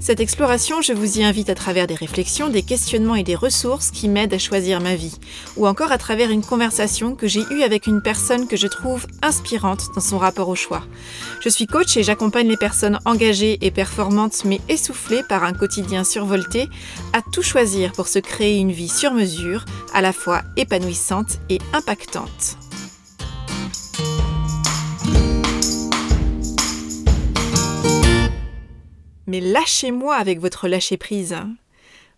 Cette exploration, je vous y invite à travers des réflexions, des questionnements et des ressources qui m'aident à choisir ma vie, ou encore à travers une conversation que j'ai eue avec une personne que je trouve inspirante dans son rapport au choix. Je suis coach et j'accompagne les personnes engagées et performantes mais essoufflées par un quotidien survolté à tout choisir pour se créer une vie sur mesure, à la fois épanouissante et impactante. Mais lâchez-moi avec votre lâcher-prise.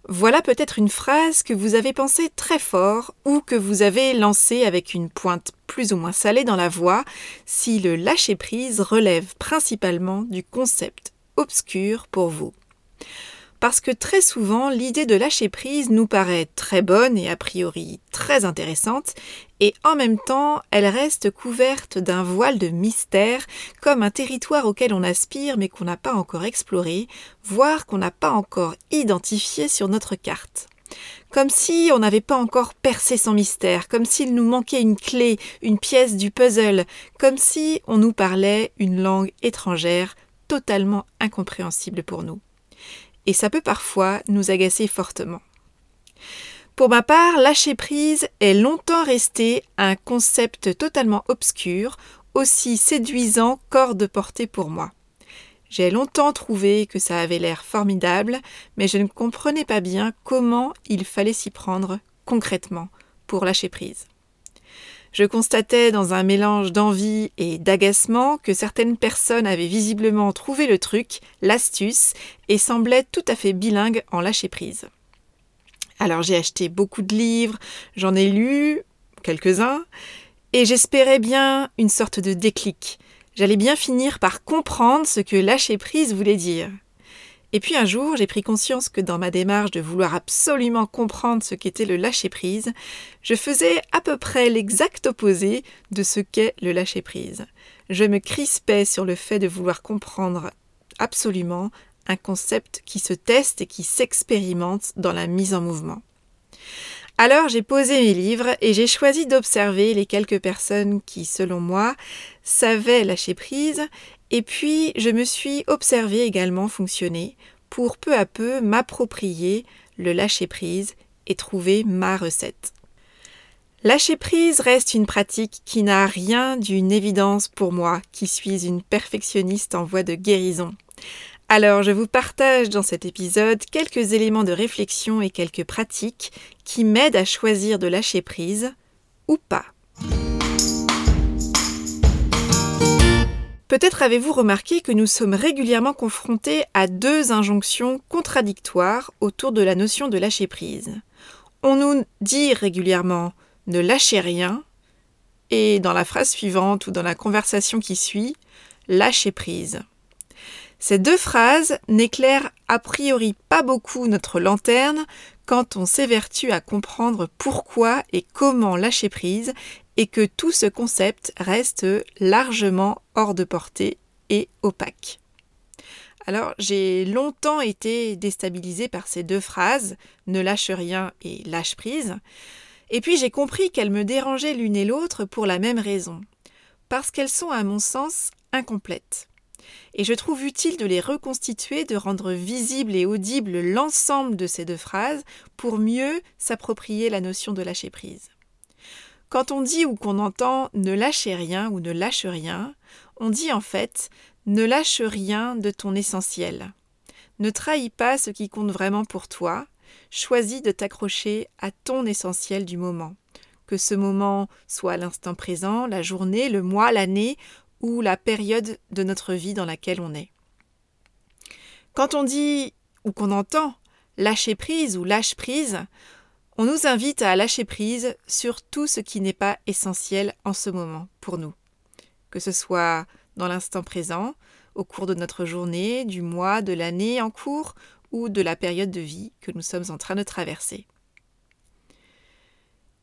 Voilà peut-être une phrase que vous avez pensée très fort ou que vous avez lancée avec une pointe plus ou moins salée dans la voix si le lâcher-prise relève principalement du concept obscur pour vous parce que très souvent l'idée de lâcher prise nous paraît très bonne et a priori très intéressante, et en même temps elle reste couverte d'un voile de mystère, comme un territoire auquel on aspire mais qu'on n'a pas encore exploré, voire qu'on n'a pas encore identifié sur notre carte. Comme si on n'avait pas encore percé son mystère, comme s'il nous manquait une clé, une pièce du puzzle, comme si on nous parlait une langue étrangère totalement incompréhensible pour nous et ça peut parfois nous agacer fortement. Pour ma part, lâcher prise est longtemps resté un concept totalement obscur, aussi séduisant qu'hors de portée pour moi. J'ai longtemps trouvé que ça avait l'air formidable, mais je ne comprenais pas bien comment il fallait s'y prendre concrètement pour lâcher prise. Je constatais dans un mélange d'envie et d'agacement que certaines personnes avaient visiblement trouvé le truc, l'astuce, et semblaient tout à fait bilingues en lâcher prise. Alors j'ai acheté beaucoup de livres, j'en ai lu quelques-uns, et j'espérais bien une sorte de déclic. J'allais bien finir par comprendre ce que lâcher prise voulait dire. Et puis un jour, j'ai pris conscience que dans ma démarche de vouloir absolument comprendre ce qu'était le lâcher-prise, je faisais à peu près l'exact opposé de ce qu'est le lâcher-prise. Je me crispais sur le fait de vouloir comprendre absolument un concept qui se teste et qui s'expérimente dans la mise en mouvement. Alors j'ai posé mes livres et j'ai choisi d'observer les quelques personnes qui, selon moi, savaient lâcher prise et puis, je me suis observé également fonctionner pour peu à peu m'approprier le lâcher-prise et trouver ma recette. Lâcher-prise reste une pratique qui n'a rien d'une évidence pour moi, qui suis une perfectionniste en voie de guérison. Alors, je vous partage dans cet épisode quelques éléments de réflexion et quelques pratiques qui m'aident à choisir de lâcher prise ou pas. Peut-être avez-vous remarqué que nous sommes régulièrement confrontés à deux injonctions contradictoires autour de la notion de lâcher prise. On nous dit régulièrement ne lâchez rien et dans la phrase suivante ou dans la conversation qui suit, lâchez prise. Ces deux phrases n'éclairent a priori pas beaucoup notre lanterne quand on s'évertue à comprendre pourquoi et comment lâcher prise et que tout ce concept reste largement hors de portée et opaque. Alors j'ai longtemps été déstabilisée par ces deux phrases, ne lâche rien et lâche prise, et puis j'ai compris qu'elles me dérangeaient l'une et l'autre pour la même raison, parce qu'elles sont à mon sens incomplètes. Et je trouve utile de les reconstituer, de rendre visible et audible l'ensemble de ces deux phrases pour mieux s'approprier la notion de lâcher prise. Quand on dit ou qu'on entend ne lâchez rien ou ne lâche rien, on dit en fait ne lâche rien de ton essentiel. Ne trahis pas ce qui compte vraiment pour toi, choisis de t'accrocher à ton essentiel du moment. Que ce moment soit l'instant présent, la journée, le mois, l'année ou la période de notre vie dans laquelle on est. Quand on dit ou qu'on entend lâcher prise ou lâche prise, on nous invite à lâcher prise sur tout ce qui n'est pas essentiel en ce moment pour nous, que ce soit dans l'instant présent, au cours de notre journée, du mois, de l'année en cours ou de la période de vie que nous sommes en train de traverser.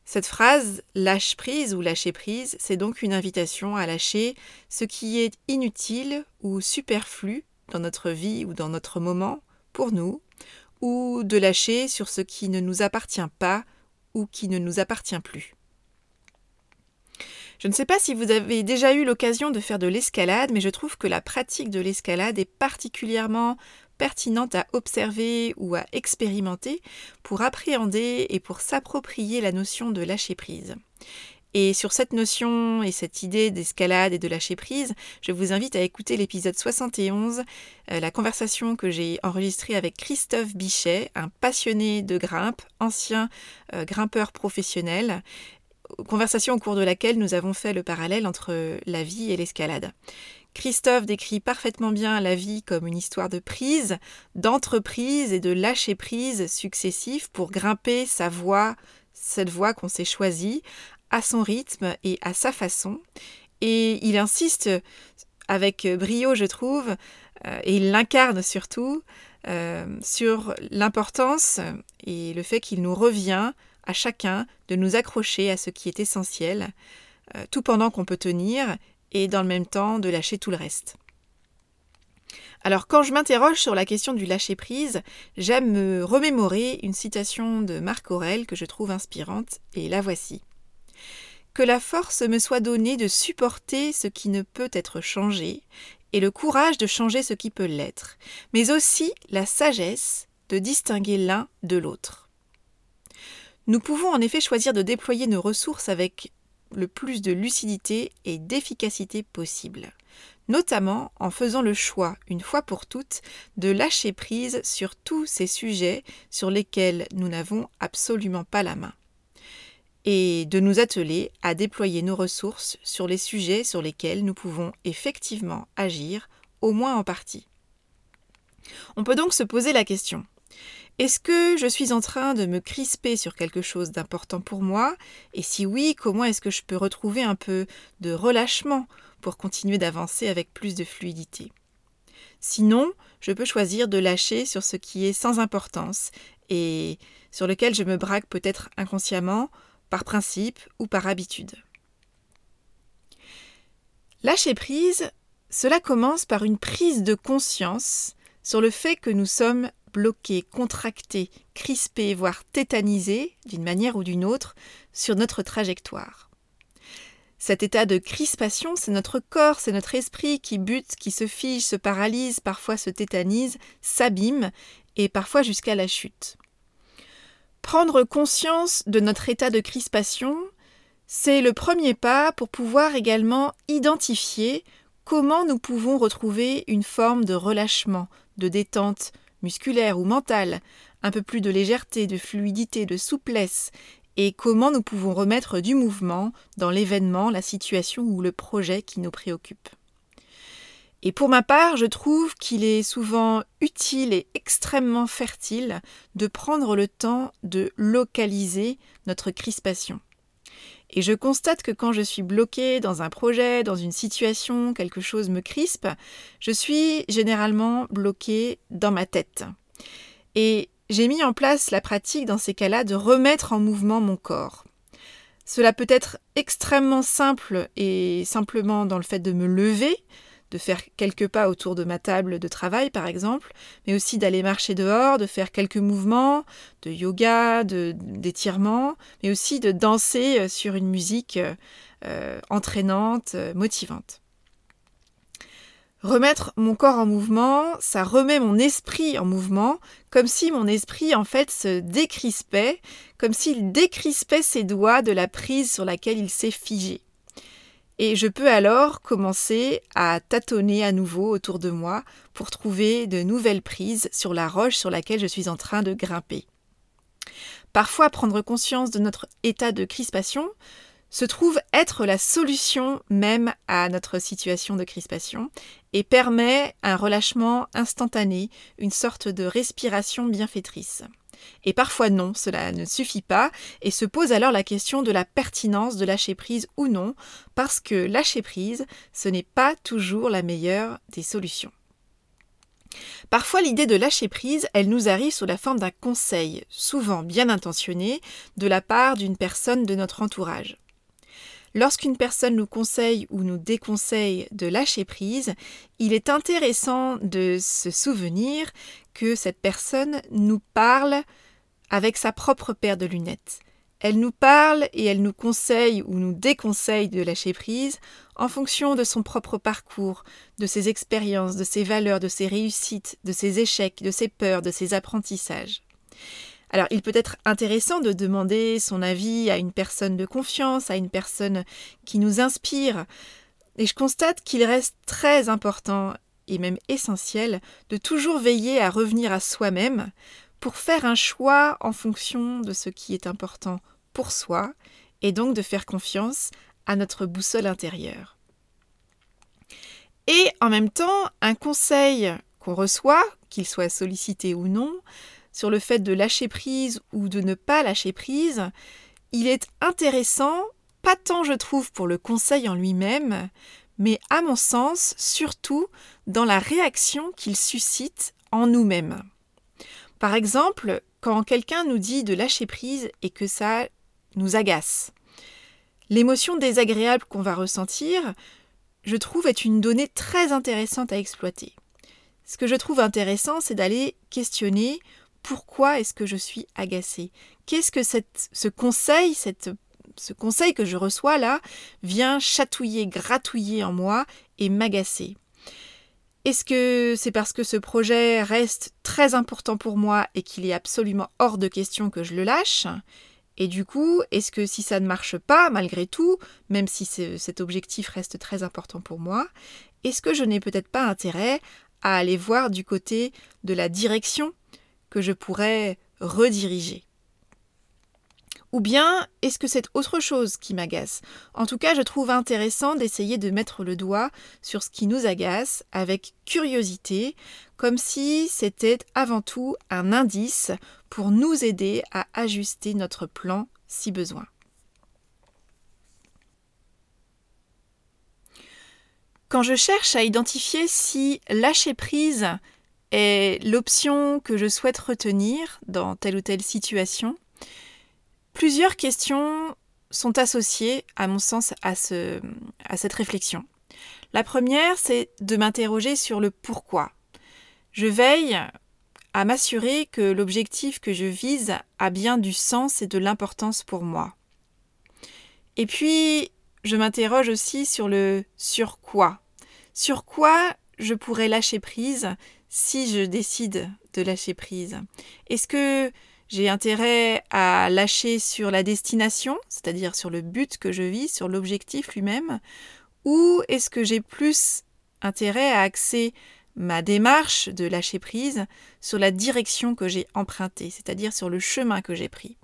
Cette phrase lâche prise ou lâcher prise, c'est donc une invitation à lâcher ce qui est inutile ou superflu dans notre vie ou dans notre moment pour nous, ou de lâcher sur ce qui ne nous appartient pas ou qui ne nous appartient plus. Je ne sais pas si vous avez déjà eu l'occasion de faire de l'escalade, mais je trouve que la pratique de l'escalade est particulièrement pertinente à observer ou à expérimenter pour appréhender et pour s'approprier la notion de lâcher prise. Et sur cette notion et cette idée d'escalade et de lâcher prise, je vous invite à écouter l'épisode 71, euh, la conversation que j'ai enregistrée avec Christophe Bichet, un passionné de grimpe, ancien euh, grimpeur professionnel, conversation au cours de laquelle nous avons fait le parallèle entre la vie et l'escalade. Christophe décrit parfaitement bien la vie comme une histoire de prise, d'entreprise et de lâcher prise successifs pour grimper sa voie, cette voie qu'on s'est choisie, à son rythme et à sa façon. Et il insiste avec brio, je trouve, euh, et il l'incarne surtout, euh, sur l'importance et le fait qu'il nous revient à chacun de nous accrocher à ce qui est essentiel, euh, tout pendant qu'on peut tenir, et dans le même temps de lâcher tout le reste. Alors quand je m'interroge sur la question du lâcher-prise, j'aime me remémorer une citation de Marc Aurel que je trouve inspirante, et la voici. Que la force me soit donnée de supporter ce qui ne peut être changé, et le courage de changer ce qui peut l'être, mais aussi la sagesse de distinguer l'un de l'autre. Nous pouvons en effet choisir de déployer nos ressources avec le plus de lucidité et d'efficacité possible, notamment en faisant le choix, une fois pour toutes, de lâcher prise sur tous ces sujets sur lesquels nous n'avons absolument pas la main, et de nous atteler à déployer nos ressources sur les sujets sur lesquels nous pouvons effectivement agir, au moins en partie. On peut donc se poser la question. Est-ce que je suis en train de me crisper sur quelque chose d'important pour moi? Et si oui, comment est-ce que je peux retrouver un peu de relâchement pour continuer d'avancer avec plus de fluidité? Sinon, je peux choisir de lâcher sur ce qui est sans importance et sur lequel je me braque peut-être inconsciemment, par principe ou par habitude. Lâcher prise, cela commence par une prise de conscience sur le fait que nous sommes bloqués, contractés, crispés, voire tétanisés, d'une manière ou d'une autre, sur notre trajectoire. Cet état de crispation, c'est notre corps, c'est notre esprit qui bute, qui se fige, se paralyse, parfois se tétanise, s'abîme, et parfois jusqu'à la chute. Prendre conscience de notre état de crispation, c'est le premier pas pour pouvoir également identifier comment nous pouvons retrouver une forme de relâchement, de détente, musculaire ou mentale, un peu plus de légèreté, de fluidité, de souplesse, et comment nous pouvons remettre du mouvement dans l'événement, la situation ou le projet qui nous préoccupe. Et pour ma part, je trouve qu'il est souvent utile et extrêmement fertile de prendre le temps de localiser notre crispation. Et je constate que quand je suis bloquée dans un projet, dans une situation, quelque chose me crispe, je suis généralement bloquée dans ma tête. Et j'ai mis en place la pratique dans ces cas-là de remettre en mouvement mon corps. Cela peut être extrêmement simple et simplement dans le fait de me lever, de faire quelques pas autour de ma table de travail par exemple, mais aussi d'aller marcher dehors, de faire quelques mouvements de yoga, d'étirement, mais aussi de danser euh, sur une musique euh, euh, entraînante, motivante. Remettre mon corps en mouvement, ça remet mon esprit en mouvement, comme si mon esprit en fait se décrispait, comme s'il décrispait ses doigts de la prise sur laquelle il s'est figé. Et je peux alors commencer à tâtonner à nouveau autour de moi pour trouver de nouvelles prises sur la roche sur laquelle je suis en train de grimper. Parfois, prendre conscience de notre état de crispation se trouve être la solution même à notre situation de crispation et permet un relâchement instantané, une sorte de respiration bienfaitrice. Et parfois non, cela ne suffit pas, et se pose alors la question de la pertinence de lâcher prise ou non, parce que lâcher prise, ce n'est pas toujours la meilleure des solutions. Parfois, l'idée de lâcher prise, elle nous arrive sous la forme d'un conseil, souvent bien intentionné, de la part d'une personne de notre entourage. Lorsqu'une personne nous conseille ou nous déconseille de lâcher prise, il est intéressant de se souvenir que cette personne nous parle avec sa propre paire de lunettes. Elle nous parle et elle nous conseille ou nous déconseille de lâcher prise en fonction de son propre parcours, de ses expériences, de ses valeurs, de ses réussites, de ses échecs, de ses peurs, de ses apprentissages. Alors il peut être intéressant de demander son avis à une personne de confiance, à une personne qui nous inspire, et je constate qu'il reste très important et même essentiel de toujours veiller à revenir à soi-même pour faire un choix en fonction de ce qui est important pour soi et donc de faire confiance à notre boussole intérieure. Et en même temps, un conseil qu'on reçoit, qu'il soit sollicité ou non, sur le fait de lâcher prise ou de ne pas lâcher prise, il est intéressant, pas tant je trouve pour le conseil en lui-même, mais à mon sens surtout dans la réaction qu'il suscite en nous-mêmes. Par exemple, quand quelqu'un nous dit de lâcher prise et que ça nous agace. L'émotion désagréable qu'on va ressentir, je trouve, est une donnée très intéressante à exploiter. Ce que je trouve intéressant, c'est d'aller questionner pourquoi est-ce que je suis agacée? Qu'est-ce que ce conseil, ce conseil que je reçois là, vient chatouiller, gratouiller en moi et m'agacer? Est-ce que c'est parce que ce projet reste très important pour moi et qu'il est absolument hors de question que je le lâche? Et du coup, est-ce que si ça ne marche pas, malgré tout, même si cet objectif reste très important pour moi, est-ce que je n'ai peut-être pas intérêt à aller voir du côté de la direction? Que je pourrais rediriger ou bien est-ce que c'est autre chose qui m'agace? En tout cas, je trouve intéressant d'essayer de mettre le doigt sur ce qui nous agace avec curiosité, comme si c'était avant tout un indice pour nous aider à ajuster notre plan si besoin. Quand je cherche à identifier si lâcher prise est l'option que je souhaite retenir dans telle ou telle situation, Plusieurs questions sont associées, à mon sens, à, ce, à cette réflexion. La première, c'est de m'interroger sur le pourquoi. Je veille à m'assurer que l'objectif que je vise a bien du sens et de l'importance pour moi. Et puis, je m'interroge aussi sur le sur quoi. Sur quoi je pourrais lâcher prise si je décide de lâcher prise Est-ce que j'ai intérêt à lâcher sur la destination, c'est-à-dire sur le but que je vis, sur l'objectif lui-même, ou est-ce que j'ai plus intérêt à axer ma démarche de lâcher prise sur la direction que j'ai empruntée, c'est-à-dire sur le chemin que j'ai pris?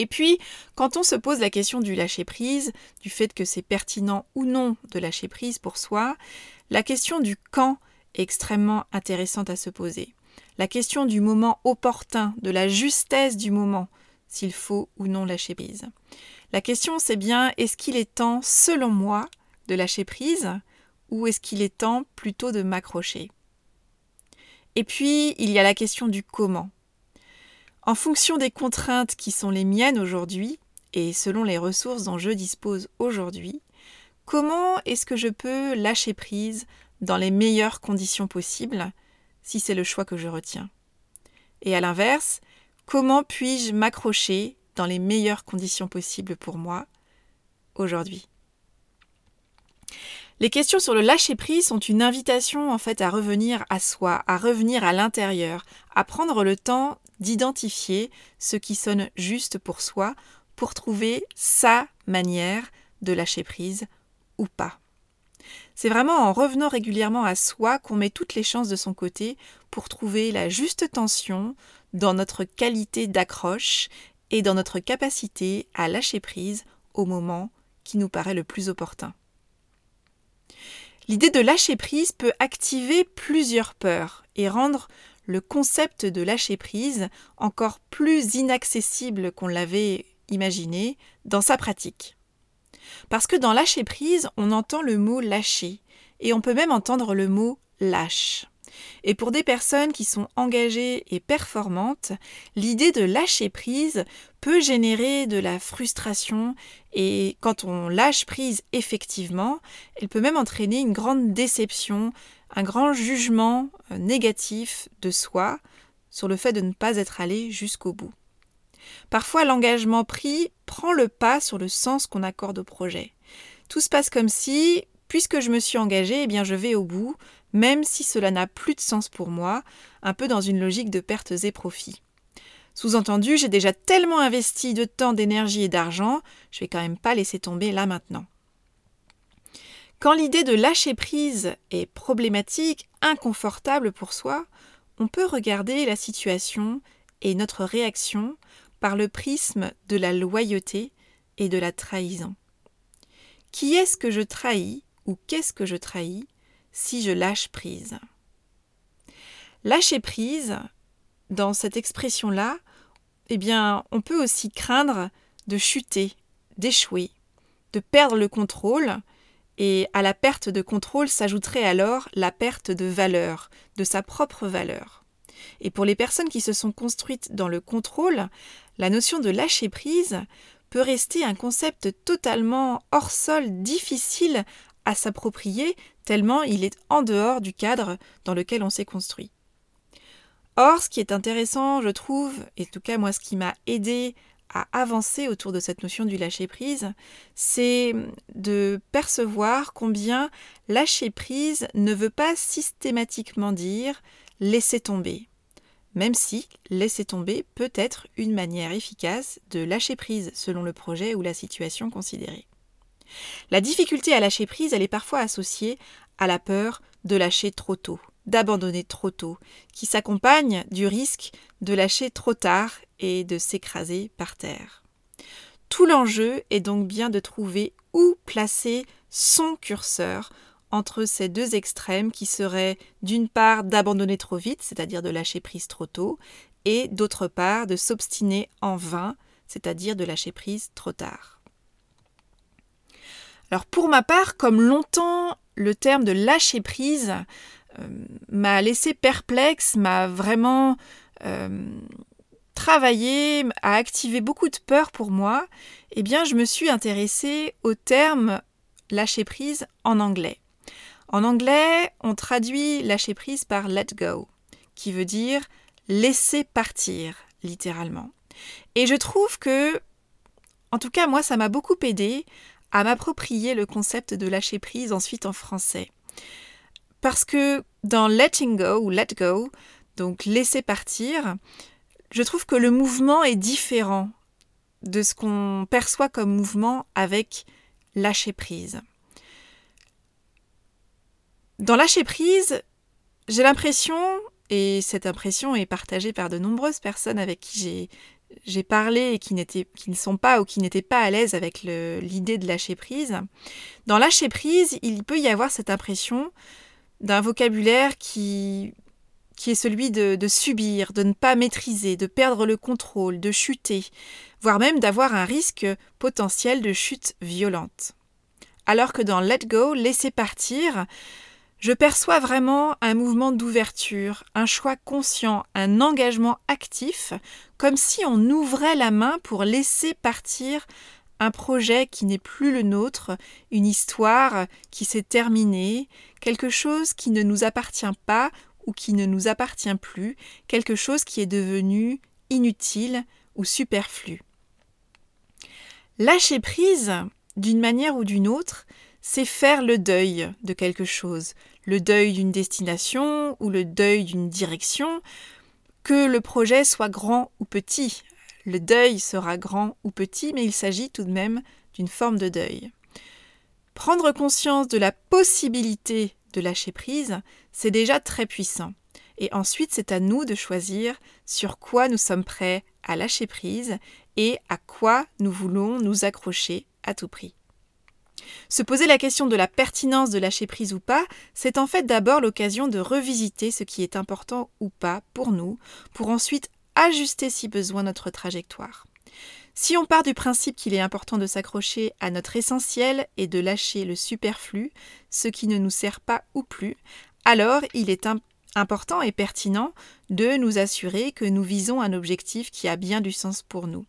Et puis, quand on se pose la question du lâcher prise, du fait que c'est pertinent ou non de lâcher prise pour soi, la question du quand extrêmement intéressante à se poser la question du moment opportun, de la justesse du moment, s'il faut ou non lâcher prise. La question c'est bien est-ce qu'il est temps, selon moi, de lâcher prise ou est-ce qu'il est temps plutôt de m'accrocher? Et puis, il y a la question du comment. En fonction des contraintes qui sont les miennes aujourd'hui, et selon les ressources dont je dispose aujourd'hui, comment est-ce que je peux lâcher prise dans les meilleures conditions possibles si c'est le choix que je retiens. Et à l'inverse, comment puis-je m'accrocher dans les meilleures conditions possibles pour moi aujourd'hui? Les questions sur le lâcher-prise sont une invitation en fait à revenir à soi, à revenir à l'intérieur, à prendre le temps d'identifier ce qui sonne juste pour soi pour trouver sa manière de lâcher prise ou pas. C'est vraiment en revenant régulièrement à soi qu'on met toutes les chances de son côté pour trouver la juste tension dans notre qualité d'accroche et dans notre capacité à lâcher prise au moment qui nous paraît le plus opportun. L'idée de lâcher prise peut activer plusieurs peurs et rendre le concept de lâcher prise encore plus inaccessible qu'on l'avait imaginé dans sa pratique. Parce que dans lâcher prise, on entend le mot lâcher, et on peut même entendre le mot lâche. Et pour des personnes qui sont engagées et performantes, l'idée de lâcher prise peut générer de la frustration et quand on lâche prise effectivement, elle peut même entraîner une grande déception, un grand jugement euh, négatif de soi sur le fait de ne pas être allé jusqu'au bout. Parfois, l'engagement pris prend le pas sur le sens qu'on accorde au projet. Tout se passe comme si, puisque je me suis engagé, eh bien je vais au bout, même si cela n'a plus de sens pour moi, un peu dans une logique de pertes et profits. Sous-entendu, j'ai déjà tellement investi de temps, d'énergie et d'argent, je vais quand même pas laisser tomber là maintenant. Quand l'idée de lâcher prise est problématique, inconfortable pour soi, on peut regarder la situation et notre réaction par le prisme de la loyauté et de la trahison. Qui est-ce que je trahis ou qu'est-ce que je trahis si je lâche prise? Lâcher prise, dans cette expression-là, eh bien, on peut aussi craindre de chuter, d'échouer, de perdre le contrôle, et à la perte de contrôle s'ajouterait alors la perte de valeur, de sa propre valeur. Et pour les personnes qui se sont construites dans le contrôle, la notion de lâcher prise peut rester un concept totalement hors sol, difficile à s'approprier, tellement il est en dehors du cadre dans lequel on s'est construit. Or, ce qui est intéressant, je trouve, et en tout cas moi ce qui m'a aidé à avancer autour de cette notion du lâcher-prise, c'est de percevoir combien lâcher-prise ne veut pas systématiquement dire laisser tomber, même si laisser tomber peut être une manière efficace de lâcher prise selon le projet ou la situation considérée. La difficulté à lâcher prise, elle est parfois associée à la peur de lâcher trop tôt, d'abandonner trop tôt, qui s'accompagne du risque de lâcher trop tard et de s'écraser par terre. Tout l'enjeu est donc bien de trouver où placer son curseur entre ces deux extrêmes qui seraient d'une part d'abandonner trop vite, c'est-à-dire de lâcher prise trop tôt, et d'autre part de s'obstiner en vain, c'est-à-dire de lâcher prise trop tard. Alors pour ma part, comme longtemps le terme de lâcher prise euh, m'a laissé perplexe, m'a vraiment euh, travaillé, a activé beaucoup de peur pour moi, eh bien je me suis intéressée au terme lâcher prise en anglais. En anglais, on traduit lâcher prise par let go, qui veut dire laisser partir, littéralement. Et je trouve que, en tout cas moi, ça m'a beaucoup aidé à m'approprier le concept de lâcher prise ensuite en français. Parce que dans letting go ou let go, donc laisser partir, je trouve que le mouvement est différent de ce qu'on perçoit comme mouvement avec lâcher prise. Dans lâcher prise, j'ai l'impression, et cette impression est partagée par de nombreuses personnes avec qui j'ai parlé et qui, ne sont pas ou qui n'étaient pas à l'aise avec l'idée de lâcher prise. Dans lâcher prise, il peut y avoir cette impression d'un vocabulaire qui, qui est celui de, de, subir, de ne pas maîtriser, de perdre le contrôle, de chuter, voire même d'avoir un risque potentiel de chute violente. Alors que dans Let Go, laisser partir, je perçois vraiment un mouvement d'ouverture, un choix conscient, un engagement actif, comme si on ouvrait la main pour laisser partir un projet qui n'est plus le nôtre, une histoire qui s'est terminée, quelque chose qui ne nous appartient pas ou qui ne nous appartient plus, quelque chose qui est devenu inutile ou superflu. Lâcher prise, d'une manière ou d'une autre, c'est faire le deuil de quelque chose, le deuil d'une destination ou le deuil d'une direction, que le projet soit grand ou petit. Le deuil sera grand ou petit, mais il s'agit tout de même d'une forme de deuil. Prendre conscience de la possibilité de lâcher prise, c'est déjà très puissant. Et ensuite, c'est à nous de choisir sur quoi nous sommes prêts à lâcher prise et à quoi nous voulons nous accrocher à tout prix. Se poser la question de la pertinence de lâcher prise ou pas, c'est en fait d'abord l'occasion de revisiter ce qui est important ou pas pour nous, pour ensuite ajuster si besoin notre trajectoire. Si on part du principe qu'il est important de s'accrocher à notre essentiel et de lâcher le superflu, ce qui ne nous sert pas ou plus, alors il est important et pertinent de nous assurer que nous visons un objectif qui a bien du sens pour nous.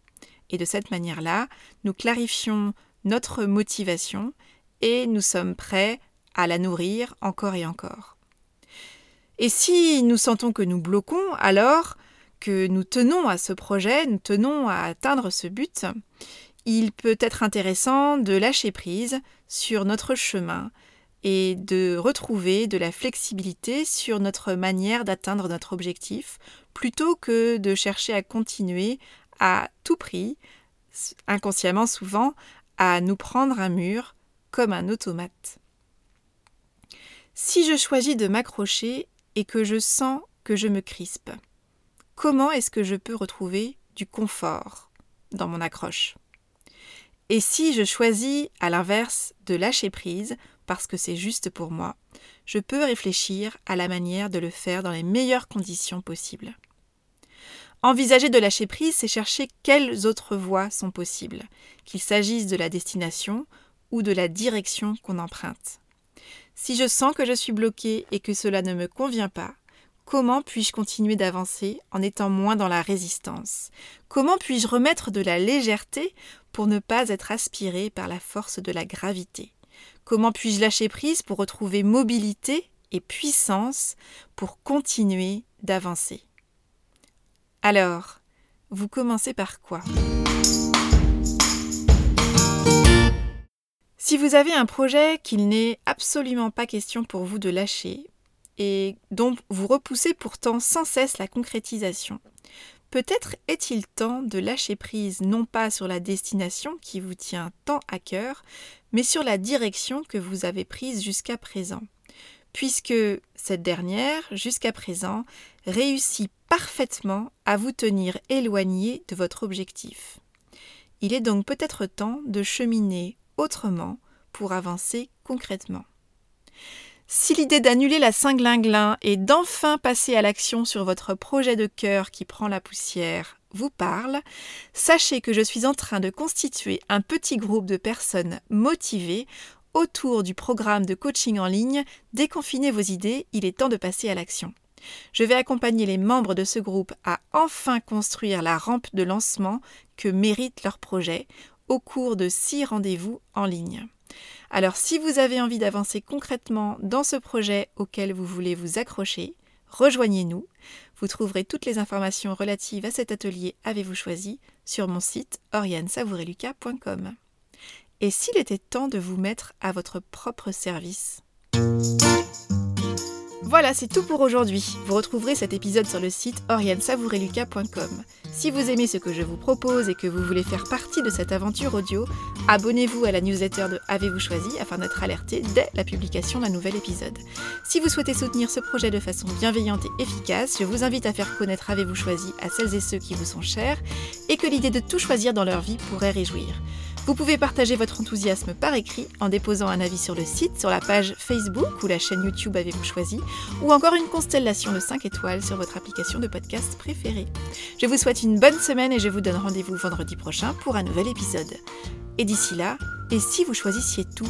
Et de cette manière-là, nous clarifions notre motivation et nous sommes prêts à la nourrir encore et encore. Et si nous sentons que nous bloquons, alors que nous tenons à ce projet, nous tenons à atteindre ce but, il peut être intéressant de lâcher prise sur notre chemin et de retrouver de la flexibilité sur notre manière d'atteindre notre objectif, plutôt que de chercher à continuer à tout prix, inconsciemment souvent, à nous prendre un mur comme un automate. Si je choisis de m'accrocher et que je sens que je me crispe, comment est-ce que je peux retrouver du confort dans mon accroche? Et si je choisis, à l'inverse, de lâcher prise parce que c'est juste pour moi, je peux réfléchir à la manière de le faire dans les meilleures conditions possibles. Envisager de lâcher prise, c'est chercher quelles autres voies sont possibles, qu'il s'agisse de la destination ou de la direction qu'on emprunte. Si je sens que je suis bloqué et que cela ne me convient pas, comment puis-je continuer d'avancer en étant moins dans la résistance? Comment puis-je remettre de la légèreté pour ne pas être aspiré par la force de la gravité? Comment puis-je lâcher prise pour retrouver mobilité et puissance pour continuer d'avancer? Alors, vous commencez par quoi? Si vous avez un projet qu'il n'est absolument pas question pour vous de lâcher, et dont vous repoussez pourtant sans cesse la concrétisation, Peut-être est-il temps de lâcher prise non pas sur la destination qui vous tient tant à cœur, mais sur la direction que vous avez prise jusqu'à présent, puisque cette dernière, jusqu'à présent, réussit parfaitement à vous tenir éloigné de votre objectif. Il est donc peut-être temps de cheminer autrement pour avancer concrètement. Si l'idée d'annuler la Saint-Glinglin et d'enfin passer à l'action sur votre projet de cœur qui prend la poussière vous parle, sachez que je suis en train de constituer un petit groupe de personnes motivées autour du programme de coaching en ligne Déconfinez vos idées, il est temps de passer à l'action. Je vais accompagner les membres de ce groupe à enfin construire la rampe de lancement que mérite leur projet au cours de six rendez-vous en ligne. Alors si vous avez envie d'avancer concrètement dans ce projet auquel vous voulez vous accrocher, rejoignez-nous. Vous trouverez toutes les informations relatives à cet atelier Avez-vous choisi sur mon site oriansavoureluca.com. Et s'il était temps de vous mettre à votre propre service? Voilà, c'est tout pour aujourd'hui. Vous retrouverez cet épisode sur le site oriansavoureluca.com. Si vous aimez ce que je vous propose et que vous voulez faire partie de cette aventure audio, abonnez-vous à la newsletter de Avez-vous choisi afin d'être alerté dès la publication d'un nouvel épisode. Si vous souhaitez soutenir ce projet de façon bienveillante et efficace, je vous invite à faire connaître Avez-vous choisi à celles et ceux qui vous sont chers et que l'idée de tout choisir dans leur vie pourrait réjouir. Vous pouvez partager votre enthousiasme par écrit en déposant un avis sur le site, sur la page Facebook ou la chaîne YouTube Avez-vous choisi, ou encore une constellation de 5 étoiles sur votre application de podcast préférée. Je vous souhaite une bonne semaine et je vous donne rendez-vous vendredi prochain pour un nouvel épisode. Et d'ici là, et si vous choisissiez tout?